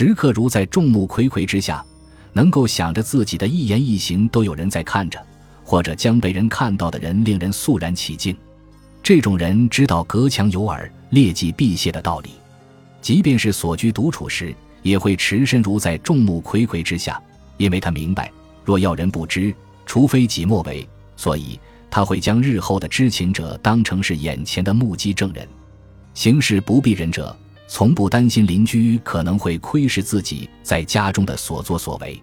时刻如在众目睽睽之下，能够想着自己的一言一行都有人在看着，或者将被人看到的人令人肃然起敬。这种人知道隔墙有耳，劣迹必谢的道理，即便是所居独处时，也会持身如在众目睽睽之下，因为他明白，若要人不知，除非己莫为，所以他会将日后的知情者当成是眼前的目击证人。行事不避人者，从不担心邻居可能会窥视自己在家中的所作所为。